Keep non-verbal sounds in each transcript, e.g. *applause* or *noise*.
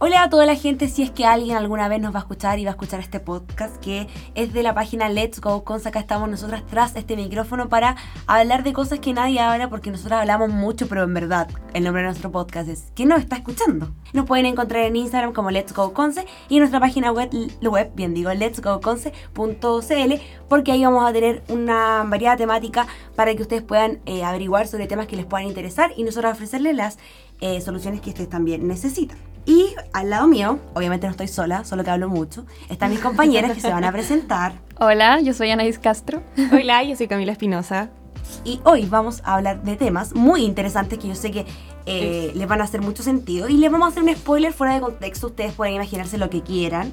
Hola a toda la gente, si es que alguien alguna vez nos va a escuchar y va a escuchar este podcast que es de la página Let's Go Cons. Acá estamos nosotras tras este micrófono para hablar de cosas que nadie habla porque nosotras hablamos mucho, pero en verdad el nombre de nuestro podcast es ¿Quién nos está escuchando? Nos pueden encontrar en Instagram como Let's Go Conce y en nuestra página web, web bien digo, letsgoconce.cl porque ahí vamos a tener una variada temática para que ustedes puedan eh, averiguar sobre temas que les puedan interesar y nosotros ofrecerles las eh, soluciones que ustedes también necesitan. Y al lado mío, obviamente no estoy sola, solo que hablo mucho, están mis compañeras que se van a presentar. *laughs* Hola, yo soy Anaís Castro. *laughs* Hola, yo soy Camila Espinosa. Y hoy vamos a hablar de temas muy interesantes que yo sé que eh, les van a hacer mucho sentido. Y les vamos a hacer un spoiler fuera de contexto, ustedes pueden imaginarse lo que quieran.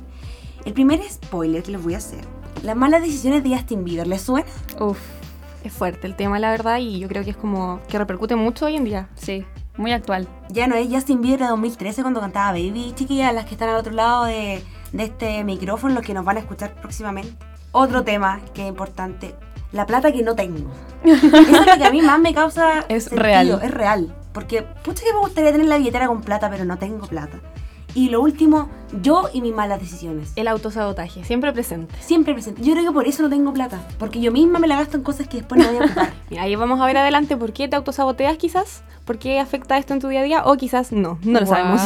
El primer spoiler que les voy a hacer. Las malas decisiones de Justin Bieber, ¿les suena? Uf, es fuerte el tema, la verdad, y yo creo que es como que repercute mucho hoy en día. Sí, muy actual. Ya no es Justin Bieber de 2013 cuando cantaba Baby, chiquillas, las que están al otro lado de, de este micrófono, los que nos van a escuchar próximamente. Otro tema que es importante, la plata que no tengo. Eso es lo que a mí más me causa *laughs* Es sentido, real. Es real. Porque, pucha que me gustaría tener la billetera con plata, pero no tengo plata. Y lo último, yo y mis malas decisiones. El autosabotaje, siempre presente. Siempre presente. Yo creo que por eso no tengo plata. Porque yo misma me la gasto en cosas que después no voy a ocupar. *laughs* Mira, ahí vamos a ver adelante por qué te autosaboteas quizás, por qué afecta esto en tu día a día, o quizás no, no lo Wow. sabemos.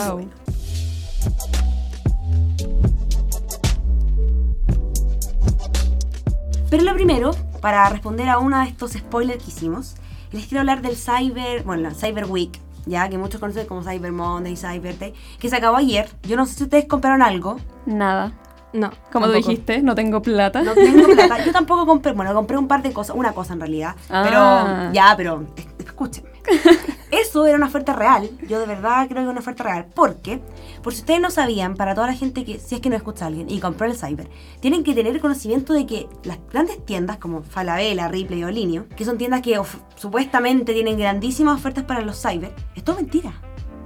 Pero lo primero, para responder a uno de estos spoilers que hicimos, les quiero hablar del Cyber, bueno, la Cyber Week, ya que muchos conocen como Cyber Monday, Cyber Day, que se acabó ayer. Yo no sé si ustedes compraron algo. Nada. No. Como tú dijiste, no tengo plata. No tengo *laughs* plata. Yo tampoco compré, bueno, compré un par de cosas, una cosa en realidad. Ah. Pero, ya, pero, es- escúchenme. *laughs* Eso era una oferta real. Yo de verdad creo que era una oferta real. Porque, por si ustedes no sabían, para toda la gente que, si es que no escucha a alguien y compró el Cyber, tienen que tener conocimiento de que las grandes tiendas como Falabella, Ripley o Linio, que son tiendas que supuestamente tienen grandísimas ofertas para los Cyber, es todo mentira.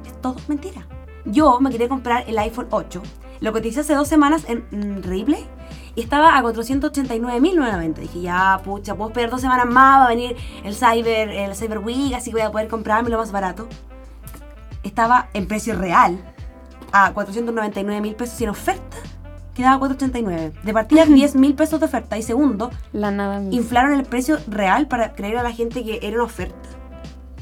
Es todo mentira. Yo me quería comprar el iPhone 8. Lo coticé hace dos semanas en mm, Ripley y estaba a 489.000 nuevamente. Dije, ya, pucha, puedo esperar dos semanas más, va a venir el Cyber, el Cyber Week, así que voy a poder comprármelo más barato. Estaba en precio real a 499 mil pesos y en oferta quedaba a 489. De partida *laughs* 10 mil pesos de oferta. Y segundo, La nada misma. inflaron el precio real para creer a la gente que era una oferta.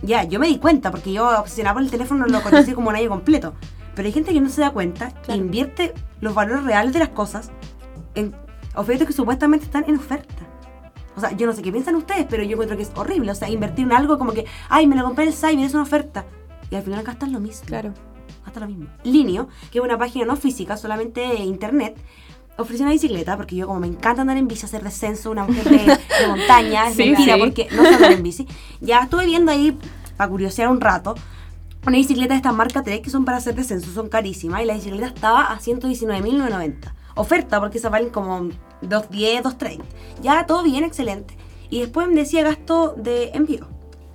Ya, yo me di cuenta porque yo obsesionada por el teléfono lo conocí como un año completo. Pero hay gente que no se da cuenta e Claro. invierte los valores reales de las cosas en ofertas que supuestamente están en oferta. O sea, yo no sé qué piensan ustedes, pero yo encuentro que es horrible. O sea, invertir en algo como que, ay, me lo compré el Cyber, es una oferta. Y al final gastan lo mismo. Claro. Hasta lo mismo. Linio, que es una página no física, solamente de internet, ofreció una bicicleta, porque yo como me encanta andar en bici, hacer descenso, una mujer de, de montaña, es *laughs* Sí, mentira, sí. porque no sé andar en bici. Ya estuve viendo ahí, para curiosear un rato, una bicicleta de esta marca Trek que son para hacer descenso, son carísimas, y la bicicleta estaba a 119.990. Oferta, porque esas valen como 210, 230. Ya, todo bien, excelente. Y después me decía gasto de envío.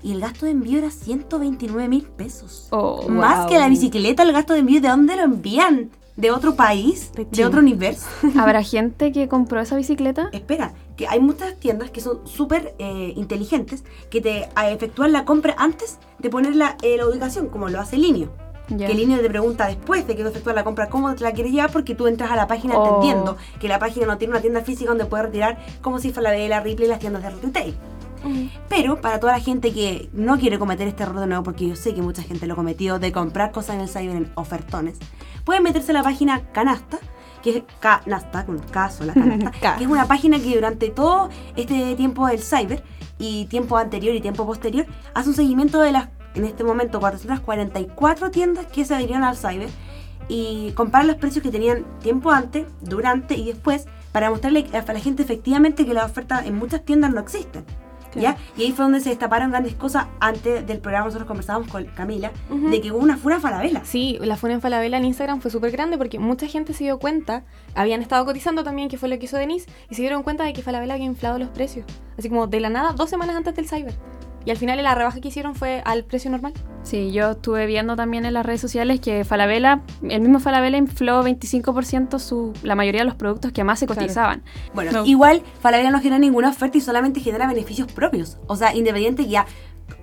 Y el gasto de envío era 129 mil pesos. Oh, Más wow. que la bicicleta, el gasto de envío, ¿de dónde lo envían? ¿De otro país? De ¿De, China. otro universo? *laughs* ¿Habrá gente que compró esa bicicleta? Espera, que hay muchas tiendas que son súper eh, inteligentes que te eh, efectúan la compra antes de poner la, eh, la ubicación, como lo hace Linio. Ya. Que Linio te pregunta después de que tú efectúas la compra cómo te la quieres llevar porque tú entras a la página Oh. entendiendo que la página no tiene una tienda física donde puedes retirar como si fuera la de la Ripley y las tiendas de retail. Pero para toda la gente que no quiere cometer este error de nuevo, porque yo sé que mucha gente lo cometió, de comprar cosas en el cyber en ofertones, pueden meterse a la página Canasta, que es Canasta, con K sola, *laughs* Canasta, que es una página que durante todo este tiempo del cyber y tiempo anterior y tiempo posterior hace un seguimiento de las, en este momento, 444 tiendas que se adhirieron al cyber y compara los precios que tenían tiempo antes, durante y después para mostrarle a la gente efectivamente que las ofertas en muchas tiendas no existen. ¿Ya? Y ahí fue donde se destaparon grandes cosas. Antes del programa nosotros conversábamos con Camila Ujú. de que hubo una fura falabela. Sí, la funa en Falabella en Instagram fue súper grande porque mucha gente se dio cuenta, habían estado cotizando también, que fue lo que hizo Denise, y se dieron cuenta de que Falabella había inflado los precios. Así como de la nada, dos semanas antes del Cyber. Y al final la rebaja que hicieron fue al precio normal. Sí, yo estuve viendo también en las redes sociales que Falabella, el mismo Falabella infló 25% su, la mayoría de los productos que más se Claro. cotizaban. Bueno, No. igual Falabella no genera ninguna oferta y solamente genera beneficios propios. O sea, independiente ya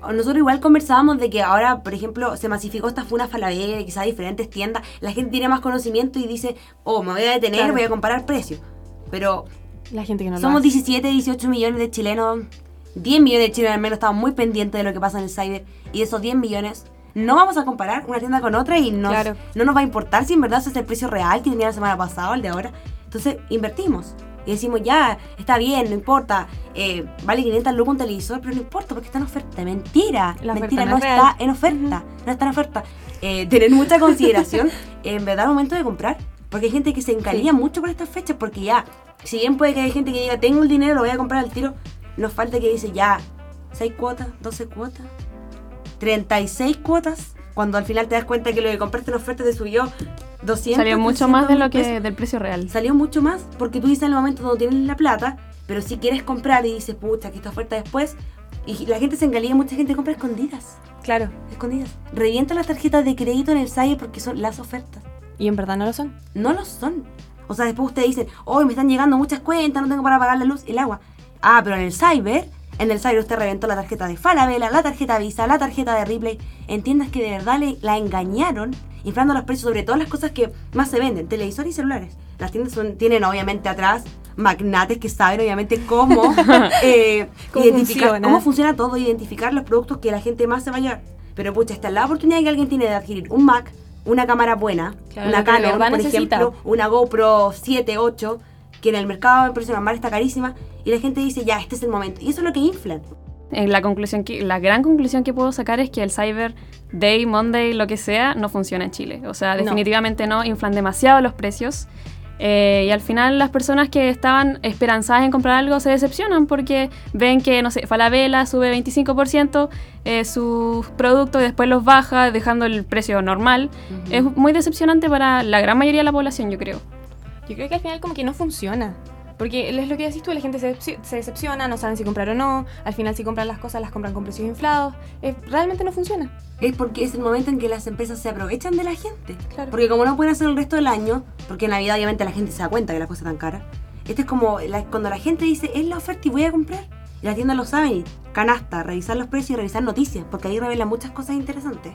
nosotros igual conversábamos de que ahora, por ejemplo, se masificó esta funa Falabella, quizás diferentes tiendas, la gente tiene más conocimiento y dice, oh, me voy a detener, Claro. voy a comparar precios. Pero La gente que no somos lo hace. 17, 18 millones de chilenos, 10 millones de chilenos al menos estamos muy pendientes de lo que pasa en el cyber y de esos 10 millones no vamos a comparar una tienda con otra y nos- Claro. no nos va a importar si en verdad ese es el precio real que tenía la semana pasada o el de ahora. Entonces invertimos y decimos ya, está bien, no importa, eh, vale 500 lucas un televisor, pero no importa porque está en oferta. Mentira, La mentira, no es está en oferta, no está en oferta. Eh, tener mucha consideración *laughs* en verdad al momento de comprar, porque hay gente que se encalilla mucho por estas fechas, porque ya, si bien puede que haya gente que diga, tengo el dinero, lo voy a comprar al tiro, nos falta que dice ya, 6 cuotas, 12 cuotas, 36 cuotas, cuando al final te das cuenta que lo que compraste en oferta te subió 200. Salió mucho 300 más de lo pesos. que del precio real. Salió mucho más porque tú dices en el momento donde tienes la plata, pero si quieres comprar y dices, pucha, que esta oferta después, y la gente se encalilla, mucha gente compra escondidas, Claro. escondidas. Revienta las tarjetas de crédito en el site porque son las ofertas. Y en verdad no lo son. No lo son. O sea, después ustedes dicen, hoy me están llegando muchas cuentas, no tengo para pagar la luz el agua. Ah, pero en el cyber, en el cyber usted reventó la tarjeta de Falabella, la tarjeta Visa, la tarjeta de Ripley. Entiendas que de verdad le, la engañaron, inflando los precios sobre todas las cosas que más se venden, televisores y celulares. Las tiendas son- tienen obviamente atrás magnates que saben obviamente cómo, *laughs* eh, Cómo identificar funciona. cómo funciona todo, identificar los productos que la gente más se va a llevar. Pero pucha, esta es la oportunidad que alguien tiene de adquirir un Mac, una cámara buena, Claro, una Canon, por necesita. ejemplo, una GoPro 7, 8, que en el mercado de precio normal está carísima, y la gente dice, ya, este es el momento. Y eso es lo que inflan. Eh, la conclusión que, la gran conclusión que puedo sacar es que el Cyber Day, Monday, lo que sea, no funciona en Chile. O sea, definitivamente no, inflan demasiado los precios. Eh, y al final las personas que estaban esperanzadas en comprar algo se decepcionan porque ven que, no sé, Falabella sube 25% eh, sus productos y después los baja dejando el precio normal. Es muy decepcionante para la gran mayoría de la población, yo creo. Yo creo que al final como que no funciona. Porque es lo que decís tú, la gente se, decepci- se decepciona, no saben si comprar o no. Al final si compran las cosas las compran con precios inflados. Eh, realmente no funciona. Es porque es el momento en que las empresas se aprovechan de la gente. Claro. Porque como no pueden hacer el resto del año, porque en Navidad obviamente la gente se da cuenta que la cosa es tan cara. Este es como la- cuando la gente dice, es la oferta y voy a comprar. Y las tiendas lo saben canasta, revisar los precios y revisar noticias, porque ahí revelan muchas cosas interesantes.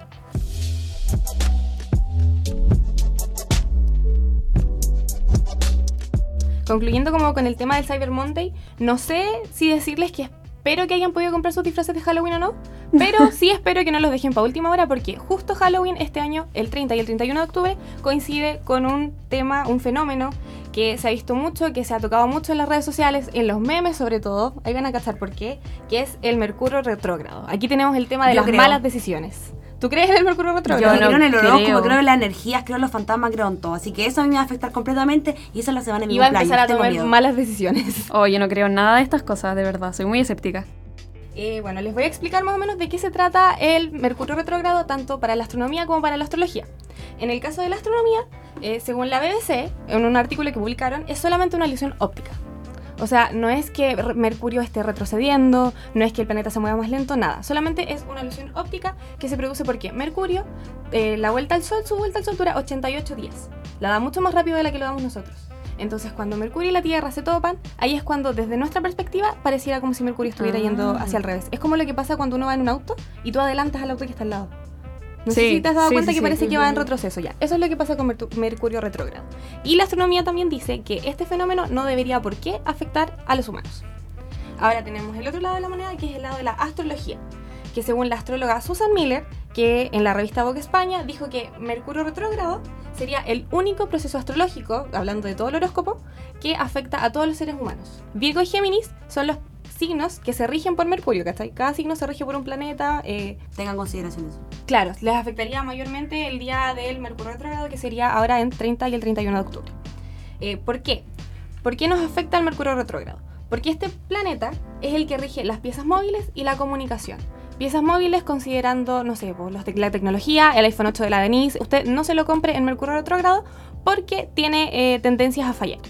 Concluyendo como con el tema del Cyber Monday, no sé si decirles que espero que hayan podido comprar sus disfraces de Halloween o no, pero *laughs* sí espero que no los dejen para última hora porque justo Halloween este año, el 30 y el 31 de octubre, coincide con un tema, un fenómeno que se ha visto mucho, que se ha tocado mucho en las redes sociales, en los memes sobre todo, ahí van a cachar por qué, que es el Mercurio retrógrado. Aquí tenemos el tema de Yo las creo. malas decisiones. ¿Tú crees en el Mercurio Yo retrógrado? no creo en el horóscopo, creo. creo en las energías, creo en los fantasmas, creo en todo. Así que eso a mí me va a afectar completamente y esa es la semana de mi Iba a empezar a tomar miedo. malas decisiones. *laughs* Oh, yo no creo en nada de estas cosas, de verdad. Soy muy escéptica. Eh, bueno, les voy a explicar más o menos de qué se trata el Mercurio retrógrado, tanto para la astronomía como para la astrología. En el caso de la astronomía, eh, según la BBC, en un artículo que publicaron, es solamente una ilusión óptica. O sea, no es que Mercurio esté retrocediendo, no es que el planeta se mueva más lento, nada. Solamente es una ilusión óptica que se produce porque Mercurio, eh, la vuelta al Sol, su vuelta al Sol dura 88 días. La da mucho más rápido de la que lo damos nosotros. Entonces, cuando Mercurio y la Tierra se topan, ahí es cuando, desde nuestra perspectiva, pareciera como si Mercurio estuviera Ah. yendo hacia el revés. Es como lo que pasa cuando uno va en un auto y tú adelantas al auto que está al lado. No sé Sí, si te has dado sí, cuenta sí, que parece que va en retroceso ya. Eso es lo que pasa con Mercurio retrógrado. Y la astronomía también dice que este fenómeno no debería por qué afectar a los humanos. Ahora tenemos el otro lado de la moneda, que es el lado de la astrología, que según la astróloga Susan Miller, que en la revista Vogue España dijo que Mercurio retrógrado sería el único proceso astrológico, hablando de todo el horóscopo, que afecta a todos los seres humanos. Virgo y Géminis son los signos que se rigen por Mercurio, ¿cachai? Cada signo se rige por un planeta. eh, Tengan consideración eso. Claro, les afectaría mayormente el día del Mercurio retrógrado, que sería ahora en 30 y el 31 de octubre. Eh, ¿Por qué? ¿Por qué nos afecta el Mercurio retrógrado? Porque este planeta es el que rige las piezas móviles y la comunicación. Piezas móviles considerando, no sé, pues, la tecnología, el iPhone 8 de la Denise. Usted no se lo compre en Mercurio retrógrado porque tiene eh, tendencias a fallar.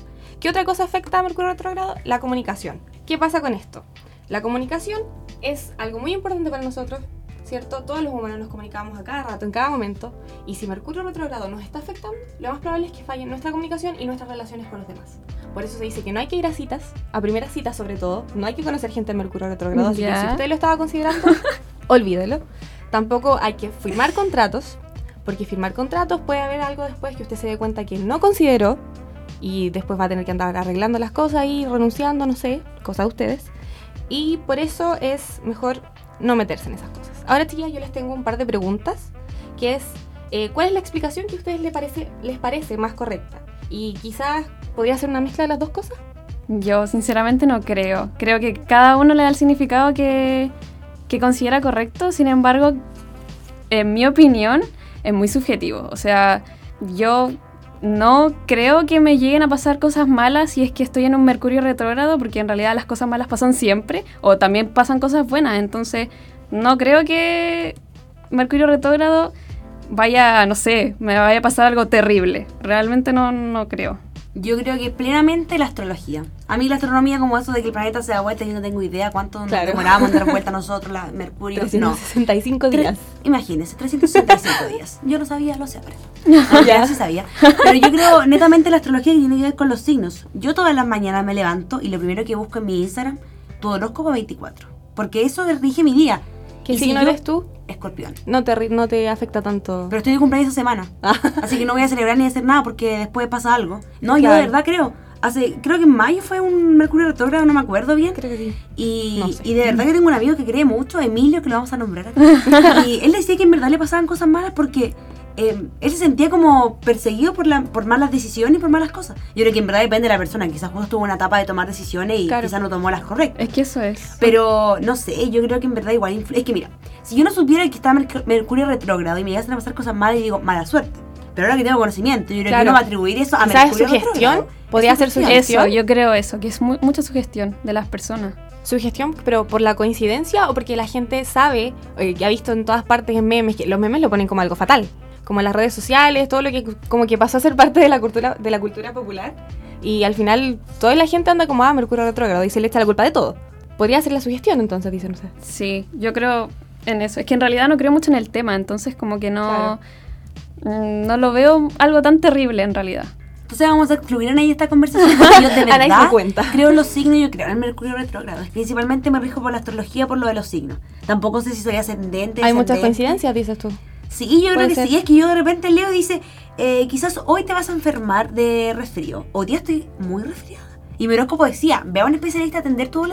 ¿Qué otra cosa afecta a Mercurio retrógrado? La comunicación. ¿Qué pasa con esto? La comunicación es algo muy importante para nosotros, ¿cierto? Todos los humanos nos comunicamos a cada rato, en cada momento, y si Mercurio retrógrado nos está afectando, lo más probable es que falle nuestra comunicación y nuestras relaciones con los demás. Por eso se dice que no hay que ir a citas, a primeras citas sobre todo, no hay que conocer gente en Mercurio retrógrado, así que si usted lo estaba considerando, *laughs* olvídelo. Tampoco hay que firmar contratos, porque firmar contratos puede haber algo después que usted se dé cuenta que no consideró y después va a tener que andar arreglando las cosas y renunciando, no sé, cosa de ustedes. Y por eso es mejor no meterse en esas cosas. Ahora, chicas, yo les tengo un par de preguntas, que es, eh, ¿cuál es la explicación que a ustedes les parece, les parece más correcta? Y quizás podría ser una mezcla de las dos cosas. Yo sinceramente no creo. Creo que cada uno le da el significado que, que considera correcto. Sin embargo, en mi opinión, es muy subjetivo. O sea, yo no creo que me lleguen a pasar cosas malas si es que estoy en un Mercurio retrógrado, porque en realidad las cosas malas pasan siempre, o también pasan cosas buenas. Entonces, no creo que Mercurio retrógrado vaya, no sé, me vaya a pasar algo terrible. Realmente no, no creo. Yo creo que plenamente la astrología. A mí la astronomía como eso de que el planeta se da vuelta, yo no tengo idea cuánto nos Claro. demoramos en dar *laughs* vuelta nosotros, la Mercurio. No. 365 días. Tre- Imagínense, 365 *laughs* días. Yo no sabía, lo sé *laughs* ahora. No, ya sí sabía. Pero yo creo netamente la astrología tiene que ver con los signos. Yo todas las mañanas me levanto y lo primero que busco en mi Instagram, tu horóscopo 24. Porque eso rige mi día. ¿Qué Y si signo eres tú? Escorpión. No te, no te afecta tanto. Pero estoy de cumpleaños esa semana. *laughs* Así que no voy a celebrar ni hacer nada porque después pasa algo. No, yo de verdad creo. Hace, creo que en mayo fue un Mercurio retrógrado, no me acuerdo bien. Creo que sí. Y, No sé. y de verdad que tengo un amigo que cree mucho, Emilio, que lo vamos a nombrar acá. *laughs* y él decía que en verdad le pasaban cosas malas porque eh, él se sentía como perseguido por, la, por malas decisiones y por malas cosas. Yo creo que en verdad depende de la persona. Quizás justo tuvo una etapa de tomar decisiones y Claro. quizás no tomó las correctas. Es que eso es. Pero no sé, yo creo que en verdad igual influ- Es que mira, si yo no supiera que está Merc- Mercurio retrógrado y me llegasen a pasar cosas malas, y digo, mala suerte. Pero ahora que tengo conocimiento, yo creo Claro. que uno va a atribuir eso a Mercurio sugestión, retrógrado. podría ser sugestión. sugestión. Eso, yo creo eso, que es mu- mucha sugestión de las personas. Sugestión, pero por la coincidencia o porque la gente sabe, eh, que ha visto en todas partes en memes, que los memes lo ponen como algo fatal. Como las redes sociales, todo lo que como que pasó a ser parte de la cultura, de la cultura popular. Y al final toda la gente anda como, ah, Mercurio retrógrado y se le echa la culpa de todo. Podría ser la sugestión entonces, dicen ustedes. Sí, yo creo en eso. Es que en realidad no creo mucho en el tema, entonces como que no, mm, no lo veo algo tan terrible en realidad. Entonces vamos a excluir en ahí esta conversación porque yo de *laughs* verdad cuenta. creo en los signos, yo creo en el Mercurio retrógrado. Principalmente me rijo por la astrología por lo de los signos. Tampoco sé si soy ascendente. Hay muchas coincidencias, dices tú. Sí, yo creo que ser. sí. Es que yo de repente leo y dice, eh, quizás hoy te vas a enfermar de resfrío. Hoy día estoy muy resfriada. Y mi horóscopo decía, ve a un especialista a atender tu. *laughs*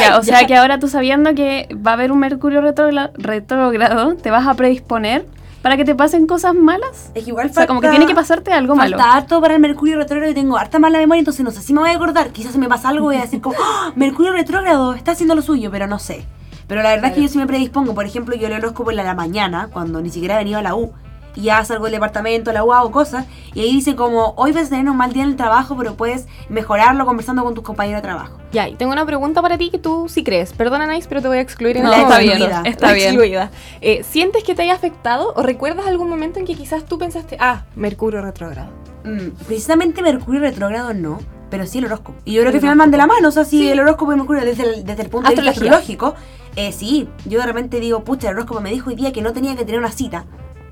Ya, o sea que ahora tú sabiendo que va a haber un Mercurio retrógrado, te vas a predisponer para que te pasen cosas malas. Es igual O sea, como que tiene que pasarte algo malo. Falta harto para el Mercurio retrógrado y tengo harta mala memoria, entonces no sé si me voy a acordar. Quizás me pasa algo voy a decir como, *gasps* ¡Ah! Mercurio retrógrado, está haciendo lo suyo, pero no sé. Pero la verdad es que yo sí me predispongo. Por ejemplo, yo leo el horóscopo en la, la mañana, cuando ni siquiera he venido a la U. Y ya salgo del departamento, a la U hago cosas. Y ahí dice como, hoy vas a tener un mal día en el trabajo, pero puedes mejorarlo conversando con tus compañeros de trabajo. Ya, y tengo una pregunta para ti que tú sí crees. Perdona, Nice, pero te voy a excluir en No, este *laughs* está momento. bien, está bien. Excluida. Eh, ¿Sientes que te haya afectado o recuerdas algún momento en que quizás tú pensaste, ah, Mercurio retrógrado? Mm, precisamente Mercurio retrógrado no, pero sí el horóscopo. Y yo creo que al final van de la mano, o sea, si Sí. el horóscopo y Mercurio desde el, desde el punto de vista astrológico, eh, sí, yo de repente digo, pucha, el horóscopo me dijo hoy día que no tenía que tener una cita.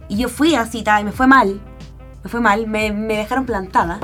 Y yo fui a cita y me fue mal, me fue mal, me, me dejaron plantada.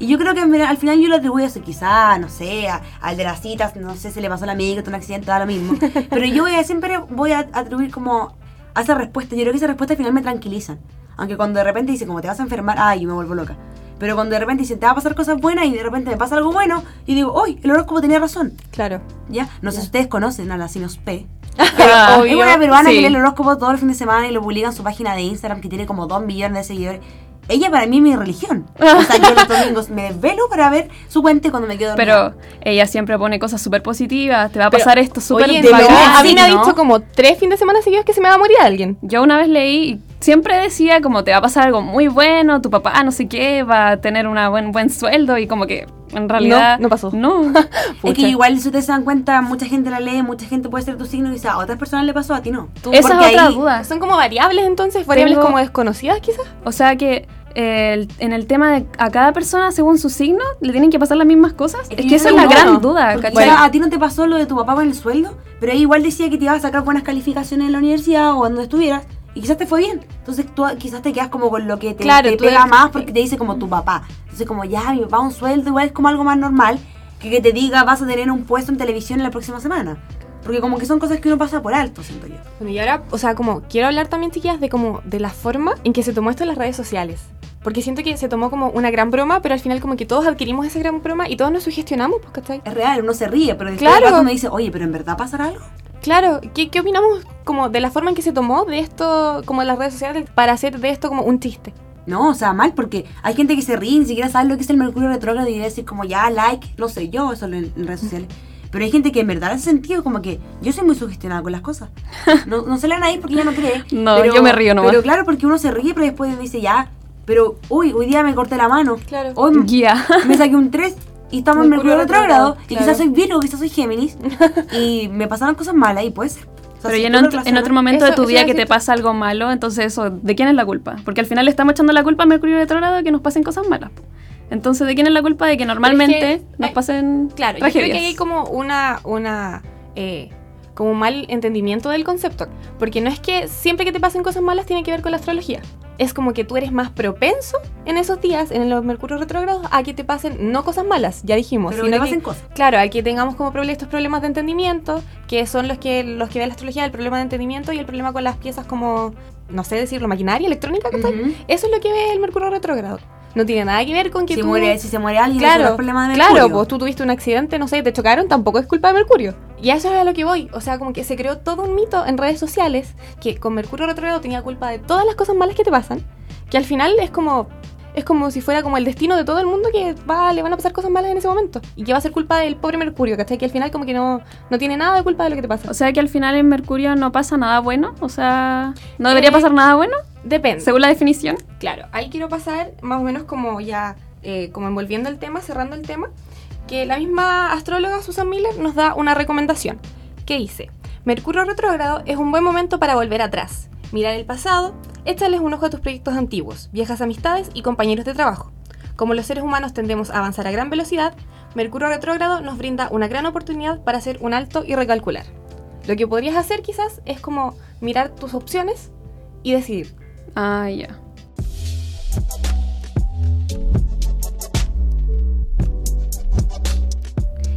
Y yo creo que al final yo lo atribuyo a eso, quizá, no sé, a- al de las citas, no sé si le pasó a la amiga, tuvo un accidente, da lo mismo. *laughs* Pero yo voy a, siempre voy a atribuir como a esa respuesta. Yo creo que esa respuesta al final me tranquilizan. Aunque cuando de repente dicen como te vas a enfermar, ay, yo me vuelvo loca. Pero cuando de repente dicen te va a pasar cosas buenas y de repente me pasa algo bueno, y digo, uy, el horóscopo tenía razón. Claro. ¿Ya? No sé si ustedes conocen a la Sinos P. *laughs* Ah, Es una peruana sí. que lee el horóscopo todo el fin de semana y lo publica en su página de Instagram que tiene como 2 millones de seguidores. Ella para mí es mi religión. O sea, yo los domingos me desvelo para ver su cuenta y cuando me quedo dormida. Pero ella siempre pone cosas súper positivas, te va a Pero, pasar esto súper a mí me ha dicho como tres fines de semana seguidos que se me va a morir alguien. Yo una vez leí siempre decía como te va a pasar algo muy bueno, tu papá no sé qué, va a tener un buen, buen sueldo y como que en realidad... no pasó. No. *laughs* Es que igual si ustedes se dan cuenta, mucha gente la lee, mucha gente puede ser tu signo y a otras personas le pasó, a ti no. Tú- Esa porque es otra ahí- duda. Son como variables entonces, variables Tengo- como desconocidas quizás. O sea que eh, el- en el tema de a cada persona según su signo le tienen que pasar las mismas cosas. Es Es que esa es la gran no, duda, quizá a ti no te pasó lo de tu papá con el sueldo, pero ella igual decía que te ibas a sacar buenas calificaciones en la universidad o donde estuvieras. Y quizás te fue bien. Entonces tú quizás te quedas como con lo que te, Claro, te tú pega eres- más porque te dice como tu papá. Entonces como ya, mi papá un sueldo igual es como algo más normal que que te diga vas a tener un puesto en televisión en la próxima semana. Porque como que son cosas que uno pasa por alto, siento yo. Bueno, y ahora, o sea, como quiero hablar también, chiquillas, de como de la forma en que se tomó esto en las redes sociales. Porque siento que se tomó como una gran broma, pero al final como que todos adquirimos esa gran broma y todos nos sugestionamos, pues, ¿cachai? Es real, uno se ríe, pero después Claro. uno dice, oye, pero en verdad pasará algo. Claro, ¿qué, ¿qué opinamos como de la forma en que se tomó de esto, como en las redes sociales, para hacer de esto como un chiste? No, o sea, mal, porque hay gente que se ríe, ni siquiera sabe lo que es el Mercurio retrógrado y decir como ya, like, no sé, yo eso en, en redes sociales. Pero hay gente que en verdad hace sentido, como que yo soy muy sugestionada con las cosas. *laughs* No, no se dan ahí porque ella no cree. No, yo me río nomás. Pero claro, porque uno se ríe, pero después dice ya, pero uy, hoy día me corté la mano. Claro. Hoy Ya. *laughs* me saqué un 3 y estamos en Mercurio retrógrado, Y claro. quizás soy Virgo, quizás soy Géminis. *laughs* y me pasaron cosas malas y puede ser. O sea, Pero si y en, en otro momento Eso- de tu vida que te pasa algo malo, entonces eso, ¿de quién es la culpa? Porque al final le estamos echando la culpa a Mercurio retrógrado de que nos pasen cosas malas. Entonces, ¿de quién es la culpa de que normalmente nos ay, pasen Claro, yo tragedias? creo que hay como una, una eh, como un mal entendimiento del concepto. Porque no es que siempre que te pasen cosas malas tiene que ver con la astrología. Es como que tú eres más propenso en esos días, en los mercurios retrógrados, a que te pasen no cosas malas, ya dijimos, Pero que sino que- pasen cosas. Claro, a que tengamos como estos problemas de entendimiento, que son los que los que ve la astrología, el problema de entendimiento y el problema con las piezas como, no sé decirlo, maquinaria, electrónica, ¿cachai? Ujú. Eso es lo que ve el Mercurio retrógrado. No tiene nada que ver con que Si, tú... muere, si se muere alguien, Claro, es problema de Mercurio. claro, pues tú tuviste un accidente, no sé, te chocaron, tampoco es culpa de Mercurio. Y a eso es a lo que voy. O sea, como que se creó todo un mito en redes sociales que con Mercurio retrógrado tenía culpa de todas las cosas malas que te pasan, que al final es como es como si fuera como el destino de todo el mundo que va, le van a pasar cosas malas en ese momento. Y que va a ser culpa del pobre Mercurio, ¿cachai? Que al final como que no, no tiene nada de culpa de lo que te pasa. O sea que al final en Mercurio no pasa nada bueno. O sea, no debería Eh, pasar nada bueno, Depende. según la definición. Claro, ahí quiero pasar más o menos como ya, eh, como envolviendo el tema, cerrando el tema, que la misma astróloga Susan Miller nos da una recomendación, que dice, Mercurio retrógrado es un buen momento para volver atrás, mirar el pasado, échales un ojo a tus proyectos antiguos, viejas amistades y compañeros de trabajo. Como los seres humanos tendemos a avanzar a gran velocidad, Mercurio retrógrado nos brinda una gran oportunidad para hacer un alto y recalcular. Lo que podrías hacer quizás es como mirar tus opciones y decidir. Ah, ya.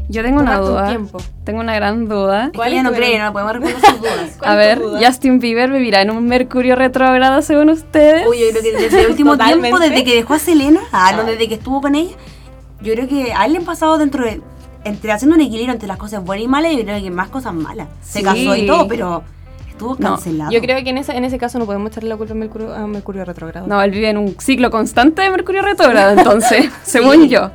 Yo tengo una duda. tiempo. Tengo una gran duda. ¿Cuál ella no cree, no podemos responder sus dudas. *laughs* ¿Cuál A ver, duda? Justin Bieber vivirá en un Mercurio retrógrado según ustedes. Uy, yo creo que desde el último tiempo, desde que dejó a Selena, ah, no, desde que estuvo con ella, yo creo que a él le han pasado dentro de. Entre haciendo un equilibrio entre las cosas buenas y malas, yo creo que más cosas malas. Se Sí. casó y todo, pero estuvo No, cancelado. Yo creo que en ese, en ese caso no podemos echarle la culpa a Mercurio, a Mercurio retrógrado. No, él vive en un ciclo constante de Mercurio retrógrado, entonces, *laughs* según yo.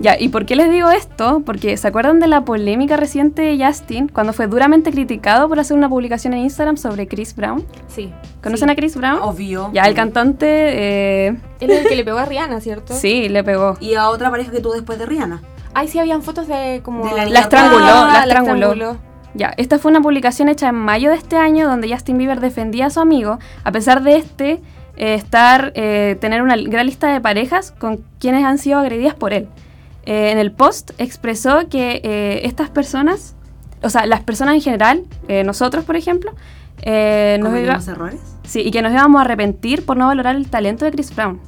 Ya, ¿y por qué les digo esto? Porque ¿se acuerdan de la polémica reciente de Justin cuando fue duramente criticado por hacer una publicación en Instagram sobre Chris Brown? Sí. ¿Conocen a Chris Brown? Obvio. Ya, el cantante, eh, Él es el que le pegó a Rihanna, ¿cierto? *laughs* sí, le pegó. Y a otra pareja que tuvo después de Rihanna. Ay, sí, habían fotos de como... De la La estranguló, Ah, la estranguló. Ya, esta fue una publicación hecha en mayo de este año donde Justin Bieber defendía a su amigo, a pesar de este eh, estar, eh, tener una gran lista de parejas con quienes han sido agredidas por él. Eh, en el post expresó que eh, estas personas, o sea, las personas en general, eh, nosotros por ejemplo, eh, nos iba- ¿Cometimos errores? Sí, y que nos íbamos a arrepentir por no valorar el talento de Chris Brown.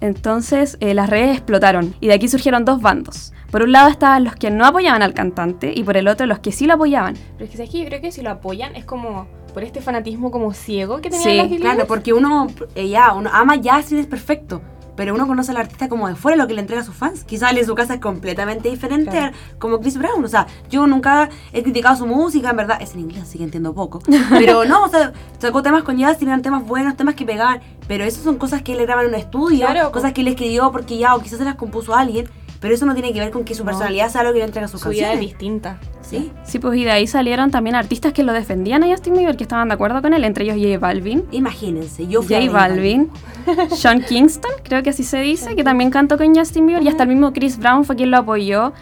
Entonces eh, las redes explotaron y de aquí surgieron dos bandos. Por un lado estaban los que no apoyaban al cantante y por el otro los que sí lo apoyaban. Pero es que, ¿sabes qué? Yo creo que si lo apoyan es como por este fanatismo como ciego que Sí, tenían las iglesias. Claro, porque uno, eh, ya, uno ama Justin es perfecto. Pero uno conoce al artista como de fuera, lo que le entrega a sus fans. Quizás en su casa es completamente diferente Claro. como Chris Brown. O sea, yo nunca he criticado su música, en verdad. Es en inglés, así que entiendo poco. Pero no, o sea, sacó temas con Justin, eran temas buenos, temas que pegaban. Pero eso son cosas que él graba en un estudio, Claro, cosas que él escribió porque ya, o quizás se las compuso a alguien. Pero eso no tiene que ver con que su No. personalidad sea lo que le entrega a sus Su vida es canciones. distinta. Sí. Sí, pues y de ahí salieron también artistas que lo defendían a Justin Bieber, que estaban de acuerdo con él, entre ellos J Balvin. Imagínense, yo fui a J J Balvin, *laughs* Sean Kingston, creo que así se dice, que también cantó con Justin Bieber, y hasta el mismo Chris Brown fue quien lo apoyó.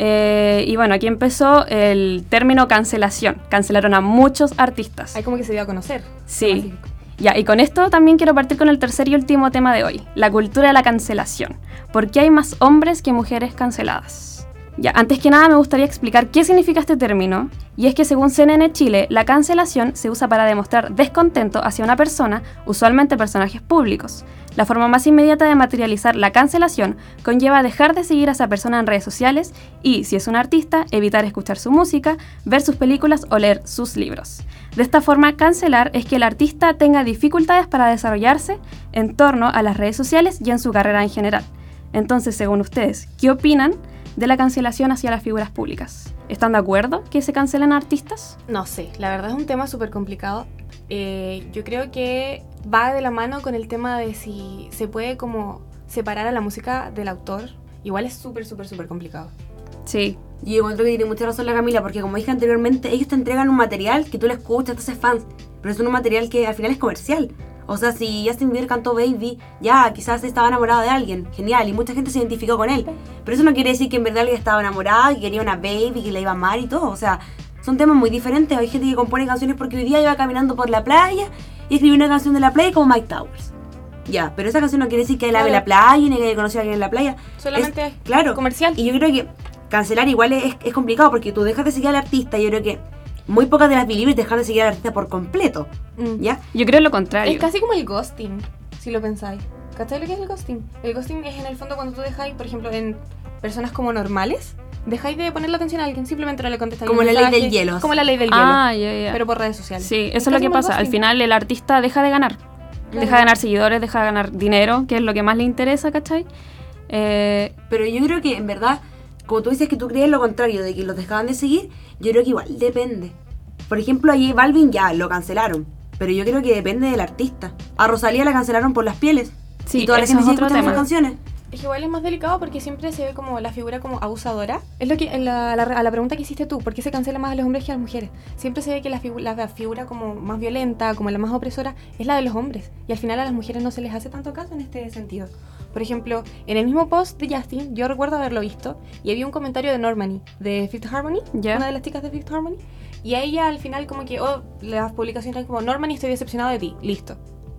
Eh, y bueno, aquí empezó el término cancelación. Cancelaron a muchos artistas. Hay como que se dio a conocer. Sí. Ya, y con esto también quiero partir con el tercer y último tema de hoy, la cultura de la cancelación. ¿Por qué hay más hombres que mujeres canceladas? Ya, antes que nada me gustaría explicar qué significa este término, y es que según CNN Chile, la cancelación se usa para demostrar descontento hacia una persona, usualmente personajes públicos. La forma más inmediata de materializar la cancelación conlleva dejar de seguir a esa persona en redes sociales y, si es un artista, evitar escuchar su música, ver sus películas o leer sus libros. De esta forma, cancelar es que el artista tenga dificultades para desarrollarse en torno a las redes sociales y en su carrera en general. Entonces, según ustedes, ¿qué opinan de la cancelación hacia las figuras públicas? ¿Están de acuerdo que se cancelen artistas? No sé, la verdad es un tema súper complicado. Eh, yo creo que va de la mano con el tema de si se puede como separar a la música del autor. Igual es súper, súper, súper complicado. Sí. Y yo encuentro que tiene mucha razón la Camila, porque como dije anteriormente, ellos te entregan un material que tú le escuchas, te haces fans, pero es un material que al final es comercial. O sea, si Justin Bieber cantó Baby, ya, quizás estaba enamorado de alguien, genial, y mucha gente se identificó con él. Pero eso no quiere decir que en verdad alguien estaba enamorado, que quería una Baby, que la iba a amar y todo. O sea, son temas muy diferentes. Hay gente que compone canciones porque hoy día iba caminando por la playa y escribió una canción de la playa como Mike Towers. Ya, pero esa canción no quiere decir que él Claro. ave la playa ni que conoció a alguien en la playa. Solamente Es- claro. comercial. Y yo creo que cancelar igual es, es complicado porque tú dejas de seguir al artista. Yo creo que muy pocas de las believers dejan de seguir al artista por completo. Mm. ¿Ya? Yo creo lo contrario. Es casi como el ghosting, si lo pensáis. ¿Cachai lo que es el ghosting? El ghosting es en el fondo cuando tú dejáis, por ejemplo, en personas como normales, dejáis de ponerle atención a alguien, simplemente no le contestáis. Como la ley del hielo. Como la ley del Ah, hielo. ya, ya. Pero por redes sociales. Sí, eso es lo que pasa. Al final el artista deja de ganar. Claro. Deja de ganar seguidores, deja de ganar dinero, que es lo que más le interesa, ¿cachai? Eh, Pero yo creo que en verdad, como tú dices que tú crees lo contrario, de que los dejaban de seguir, yo creo que igual depende. Por ejemplo, a J Balvin ya lo cancelaron. Pero yo creo que depende del artista. A Rosalía la cancelaron por las pieles. Sí, y toda la gente sigue escuchando sus canciones. Es igual es más delicado porque siempre se ve como la figura como abusadora. Es lo que en la, la- a la pregunta que hiciste tú, ¿por qué se cancela más a los hombres que a las mujeres? Siempre se ve que la, figu- la figura como más violenta, como la más opresora, es la de los hombres. Y al final a las mujeres no se les hace tanto caso en este sentido. Por ejemplo, en el mismo post de Justin, yo recuerdo haberlo visto, y había un comentario de Normani, de Fifth Harmony, Ya. una de las chicas de Fifth Harmony, y a ella al final como que, oh, las publicaciones eran como, Normani, estoy decepcionado de ti, listo.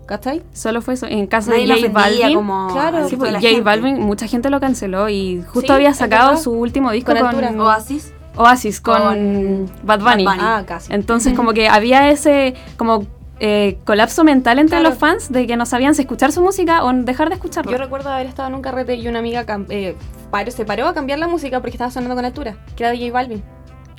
¿Cachai? solo fue eso. En caso Nadie de J Balvin. como claro. Sí, pues, J gente. Balvin, mucha gente lo canceló y justo Sí, había sacado su último disco Con con. Oasis. Oasis, con, Con Bad Bunny. Bad Bunny. Ah, casi. Entonces, como *laughs* que había ese como eh, colapso mental entre Claro. los fans de que no sabían si escuchar su música o dejar de escucharlo. Yo recuerdo haber estado en un carrete y una amiga eh, paró- se paró a cambiar la música porque estaba sonando con altura, que era de J Balvin.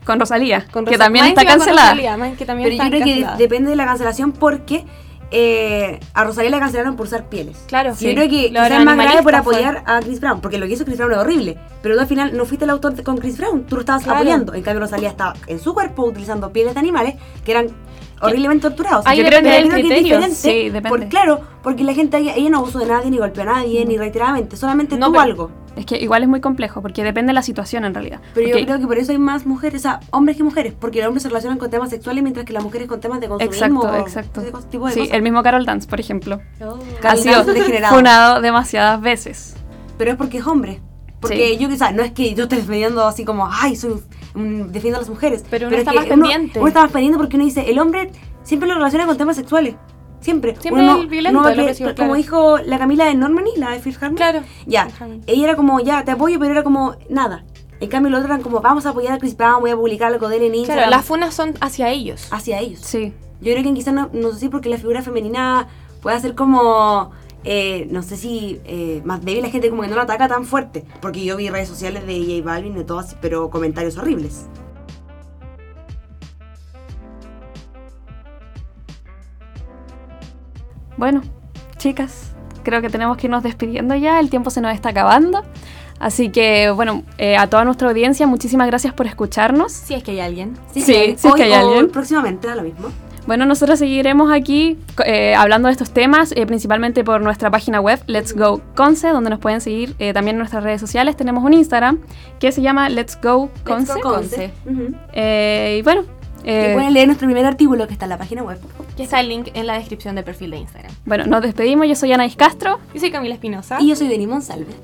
con Rosalía, Con que Rosa- también más está cancelada. Rosalía, que también Pero yo está creo que cancelada. depende de la cancelación porque eh, a Rosalía la cancelaron por usar pieles. Claro, Yo sí. creo que Lo es más grave por fue. apoyar a Chris Brown, porque lo que hizo Chris Brown es horrible. Pero tú al final no fuiste el autor de- con Chris Brown, tú lo estabas Claro. apoyando. En cambio, Rosalía estaba en su cuerpo utilizando pieles de animales que eran horriblemente torturados. Ahí Yo creo del que es diferente. Sí, depende. por- claro, porque la gente, ella, ella no abusó de nadie, ni golpeó a nadie, ni reiteradamente, solamente No, tuvo pero- algo. Es que igual es muy complejo, porque depende de la situación en realidad. Pero Porque- yo creo que por eso hay más mujeres, o sea, hombres que mujeres, porque los hombres se relacionan con temas sexuales mientras que las mujeres con temas de consumismo. Exacto, exacto. ese tipo de Sí, cosas. el mismo Carol Dance, por ejemplo. Ha Carol sido *laughs* funado demasiadas veces. Pero es porque es hombre. Porque Sí. yo, o sea, no es que yo esté defendiendo así como, ay, soy defiendo a las mujeres. Pero uno es está que más pendiente. Uno está más pendiente porque uno dice, el hombre siempre lo relaciona con temas sexuales. Siempre. Siempre Uno no- el violento, no va a el opresivo, Como claro. dijo la Camila de Normani, la de Harmony. Claro. Ya. Ella era como, ya, te apoyo, pero era como, nada. En cambio, los otros eran como, vamos a apoyar a Chris Brown, voy a publicar algo de él en Instagram. Claro, las funas son hacia ellos. Hacia ellos. Sí. Yo creo que quizás no, no sé si porque la figura femenina puede ser como, eh, no sé si eh, más débil la gente como que no la ataca tan fuerte. Porque yo vi redes sociales de J Balvin y todo así, pero comentarios horribles. Bueno, chicas, creo que tenemos que irnos despidiendo ya, el tiempo se nos está acabando. Así que, bueno, eh, a toda nuestra audiencia, muchísimas gracias por escucharnos. Si es que hay alguien. Sí, si es que hay alguien. próximamente da lo mismo. Bueno, nosotros seguiremos aquí eh, hablando de estos temas, eh, principalmente por nuestra página web, Let's Go Conce, donde nos pueden seguir eh, también en nuestras redes sociales. Tenemos un Instagram que se llama Let's Go Conce. Go Conce. Y bueno, pueden leer nuestro primer artículo que está en la página web. Que está el link en la descripción del perfil de Instagram. bueno, nos despedimos. Yo soy Anaís Castro. Yo soy Camila Espinosa. Y yo soy Denis Monsalve.